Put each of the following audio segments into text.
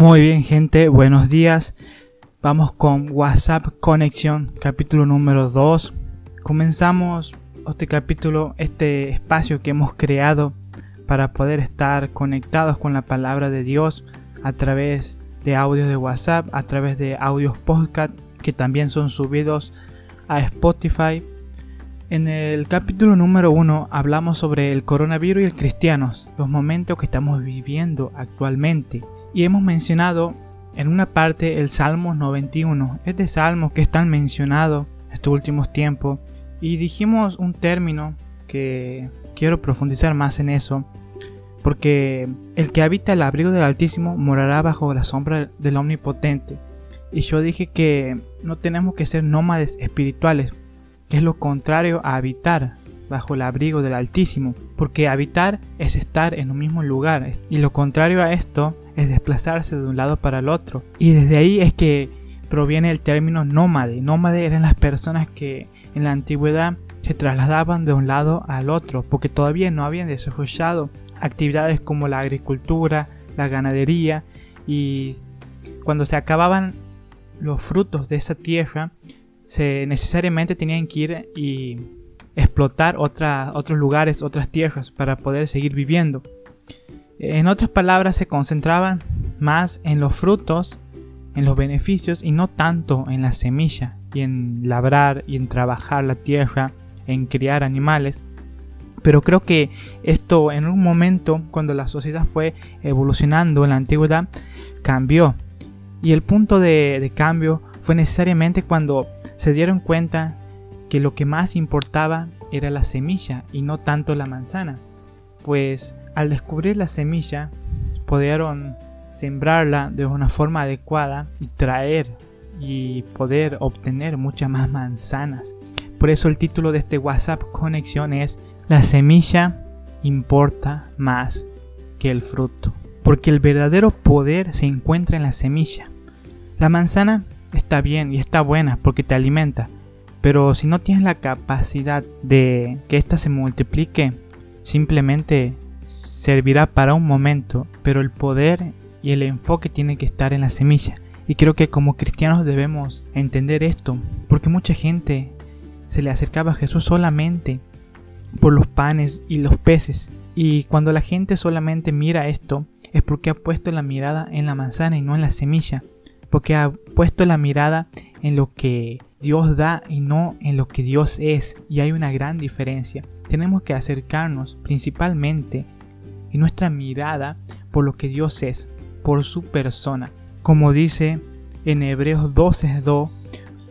Muy bien gente, buenos días. Vamos con WhatsApp Conexión, capítulo número 2. Comenzamos este capítulo, este espacio que hemos creado para poder estar conectados con la palabra de Dios a través de audios de WhatsApp, a través de audios podcast que también son subidos a Spotify. En el capítulo número 1 hablamos sobre el coronavirus y el cristianos, los momentos que estamos viviendo actualmente. Y hemos mencionado en una parte el Salmo 91, este salmo que es tan mencionado estos últimos tiempos. Y dijimos un término que quiero profundizar más en eso, porque el que habita el abrigo del Altísimo morará bajo la sombra del Omnipotente. Y yo dije que no tenemos que ser nómades espirituales, que es lo contrario a habitar bajo el abrigo del Altísimo, porque habitar es estar en un mismo lugar, y lo contrario a esto es desplazarse de un lado para el otro. Y desde ahí es que proviene el término nómade. Nómade eran las personas que en la antigüedad se trasladaban de un lado al otro, porque todavía no habían desarrollado actividades como la agricultura, la ganadería, y cuando se acababan los frutos de esa tierra, se necesariamente tenían que ir y explotar otros lugares, otras tierras para poder seguir viviendo. En otras palabras, se concentraban más en los frutos, en los beneficios y no tanto en la semilla y en labrar y en trabajar la tierra, en criar animales. Pero creo que esto en un momento, cuando la sociedad fue evolucionando en la antigüedad, cambió. Y el punto de cambio fue necesariamente cuando se dieron cuenta que lo que más importaba era la semilla y no tanto la manzana, pues al descubrir la semilla pudieron sembrarla de una forma adecuada y traer y poder obtener muchas más manzanas. Por eso el título de este WhatsApp conexión es La semilla importa más que el fruto. Porque el verdadero poder se encuentra en la semilla. La manzana está bien y está buena porque te alimenta, pero si no tienes la capacidad de que ésta se multiplique, simplemente servirá para un momento, pero el poder y el enfoque tienen que estar en la semilla. Y creo que como cristianos debemos entender esto, porque mucha gente se le acercaba a Jesús solamente por los panes y los peces. Y cuando la gente solamente mira esto, es porque ha puesto la mirada en la manzana y no en la semilla, porque ha puesto la mirada en lo que Dios da y no en lo que Dios es, y hay una gran diferencia. Tenemos que acercarnos principalmente en nuestra mirada por lo que Dios es, por su persona. Como dice en Hebreos 12:2,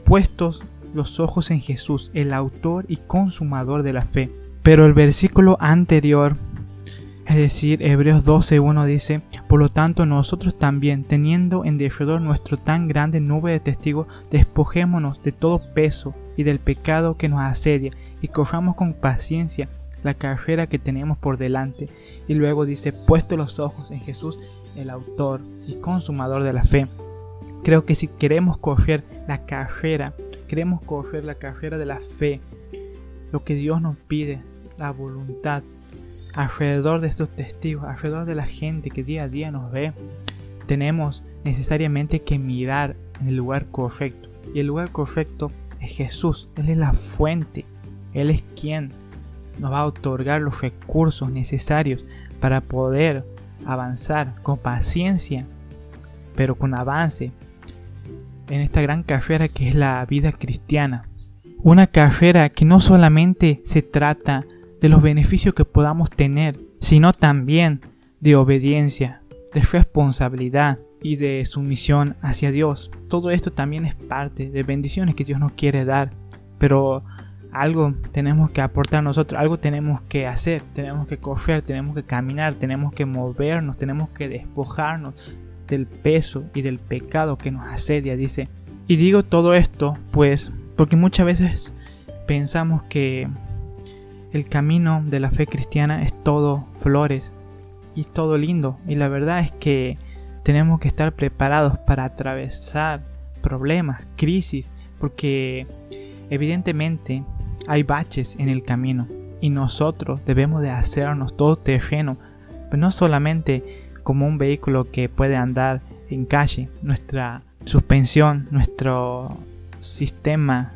puestos los ojos en Jesús, el autor y consumador de la fe. Pero el versículo anterior es decir, Hebreos 12.1 dice, Por lo tanto nosotros también, teniendo en derredor nuestro tan grande nube de testigos, despojémonos de todo peso y del pecado que nos asedia, y corramos con paciencia la carrera que tenemos por delante. Y luego dice, puesto los ojos en Jesús, el autor y consumador de la fe. Creo que si queremos correr la carrera, queremos correr la carrera de la fe, lo que Dios nos pide, la voluntad, alrededor de estos testigos, alrededor de la gente que día a día nos ve, tenemos necesariamente que mirar en el lugar correcto. Y el lugar correcto es Jesús. Él es la fuente. Él es quien nos va a otorgar los recursos necesarios para poder avanzar con paciencia, pero con avance en esta gran carrera que es la vida cristiana. Una carrera que no solamente se trata de los beneficios que podamos tener, sino también de obediencia, de responsabilidad y de sumisión hacia Dios. Todo esto también es parte de bendiciones que Dios nos quiere dar, pero algo tenemos que aportar nosotros, algo tenemos que hacer, tenemos que correr, tenemos que caminar, tenemos que movernos, tenemos que despojarnos del peso y del pecado que nos asedia, dice. Y digo todo esto, pues, porque muchas veces pensamos que el camino de la fe cristiana es todo flores y todo lindo. Y la verdad es que tenemos que estar preparados para atravesar problemas, crisis, porque evidentemente hay baches en el camino y nosotros debemos de hacernos todo terreno, pero no solamente como un vehículo que puede andar encaje, nuestra suspensión, nuestro sistema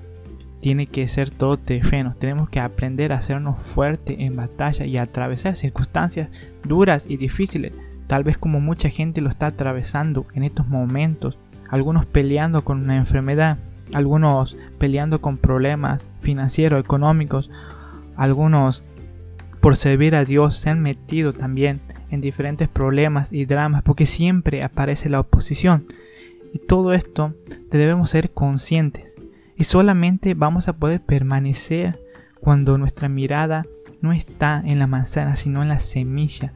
tiene que ser todo tefeno. Tenemos que aprender a hacernos fuertes en batalla y atravesar circunstancias duras y difíciles. Tal vez como mucha gente lo está atravesando en estos momentos. Algunos peleando con una enfermedad, algunos peleando con problemas financieros, económicos, algunos por servir a Dios se han metido también en diferentes problemas y dramas porque siempre aparece la oposición. Y todo esto debemos ser conscientes y solamente vamos a poder permanecer cuando nuestra mirada no está en la manzana, sino en la semilla.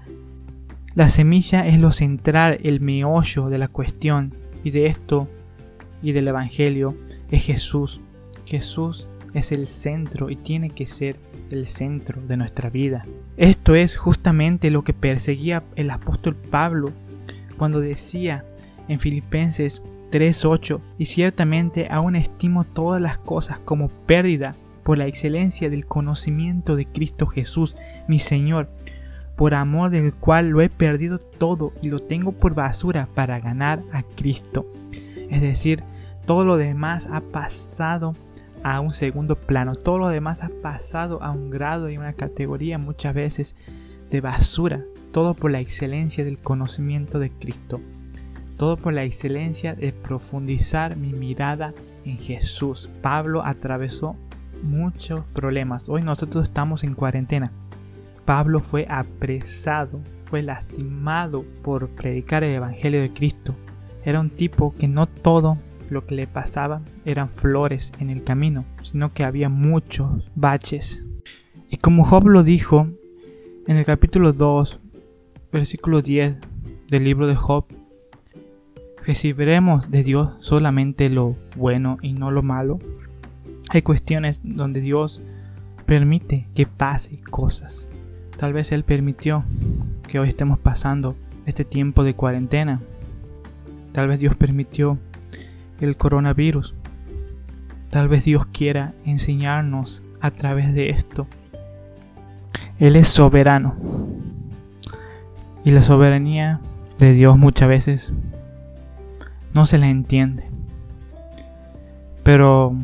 La semilla es lo central, el meollo de la cuestión. Y de esto y del Evangelio es Jesús. Jesús es el centro y tiene que ser el centro de nuestra vida. Esto es justamente lo que perseguía el apóstol Pablo cuando decía en Filipenses 3.8 y ciertamente aún estimo todas las cosas como pérdida por la excelencia del conocimiento de Cristo Jesús, mi Señor, por amor del cual lo he perdido todo y lo tengo por basura para ganar a Cristo. Es decir, todo lo demás ha pasado a un segundo plano, todo lo demás ha pasado a un grado y una categoría muchas veces de basura, todo por la excelencia del conocimiento de Cristo todo por la excelencia de profundizar mi mirada en Jesús. Pablo atravesó muchos problemas. Hoy nosotros estamos en cuarentena. Pablo fue apresado, fue lastimado por predicar el Evangelio de Cristo. Era un tipo que no todo lo que le pasaba eran flores en el camino, sino que había muchos baches. Y como Job lo dijo en el capítulo 2, versículo 10 del libro de Job, recibiremos de Dios solamente lo bueno y no lo malo. Hay cuestiones donde Dios permite que pase cosas. Tal vez Él permitió que hoy estemos pasando este tiempo de cuarentena. Tal vez Dios permitió el coronavirus. Tal vez Dios quiera enseñarnos a través de esto. Él es soberano. Y la soberanía de Dios muchas veces no se le entiende. Pero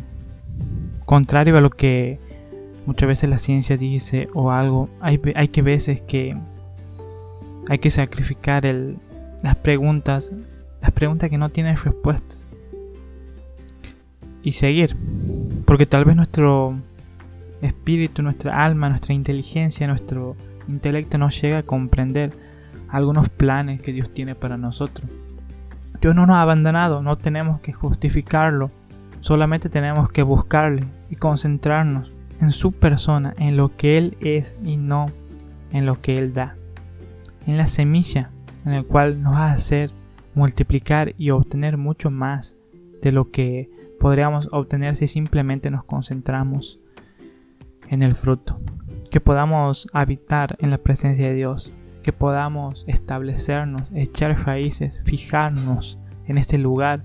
contrario a lo que muchas veces la ciencia dice o algo, hay, hay que veces que hay que sacrificar el, las preguntas, las preguntas que no tienen respuestas y seguir, porque tal vez nuestro espíritu, nuestra alma, nuestra inteligencia, nuestro intelecto no llega a comprender algunos planes que Dios tiene para nosotros. Dios no nos ha abandonado, no tenemos que justificarlo, solamente tenemos que buscarle y concentrarnos en su persona, en lo que Él es y no en lo que Él da. En la semilla en el cual nos va a hacer multiplicar y obtener mucho más de lo que podríamos obtener si simplemente nos concentramos en el fruto. Que podamos habitar en la presencia de Dios, que podamos establecernos, echar raíces, fijarnos en este lugar,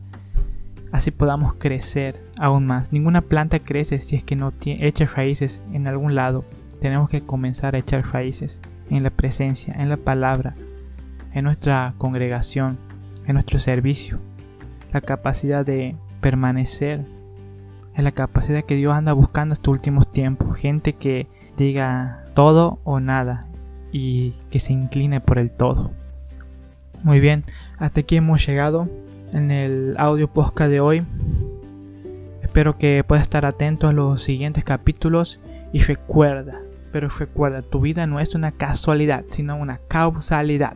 así podamos crecer aún más. Ninguna planta crece si es que no echa raíces en algún lado. Tenemos que comenzar a echar raíces en la presencia, en la palabra, en nuestra congregación, en nuestro servicio. La capacidad de permanecer es la capacidad que Dios anda buscando estos últimos tiempos. Gente que diga todo o nada y que se incline por el todo. Muy bien, hasta aquí hemos llegado en el audio podcast de hoy. Espero que puedas estar atento a los siguientes capítulos y recuerda, pero recuerda, tu vida no es una casualidad, sino una causalidad.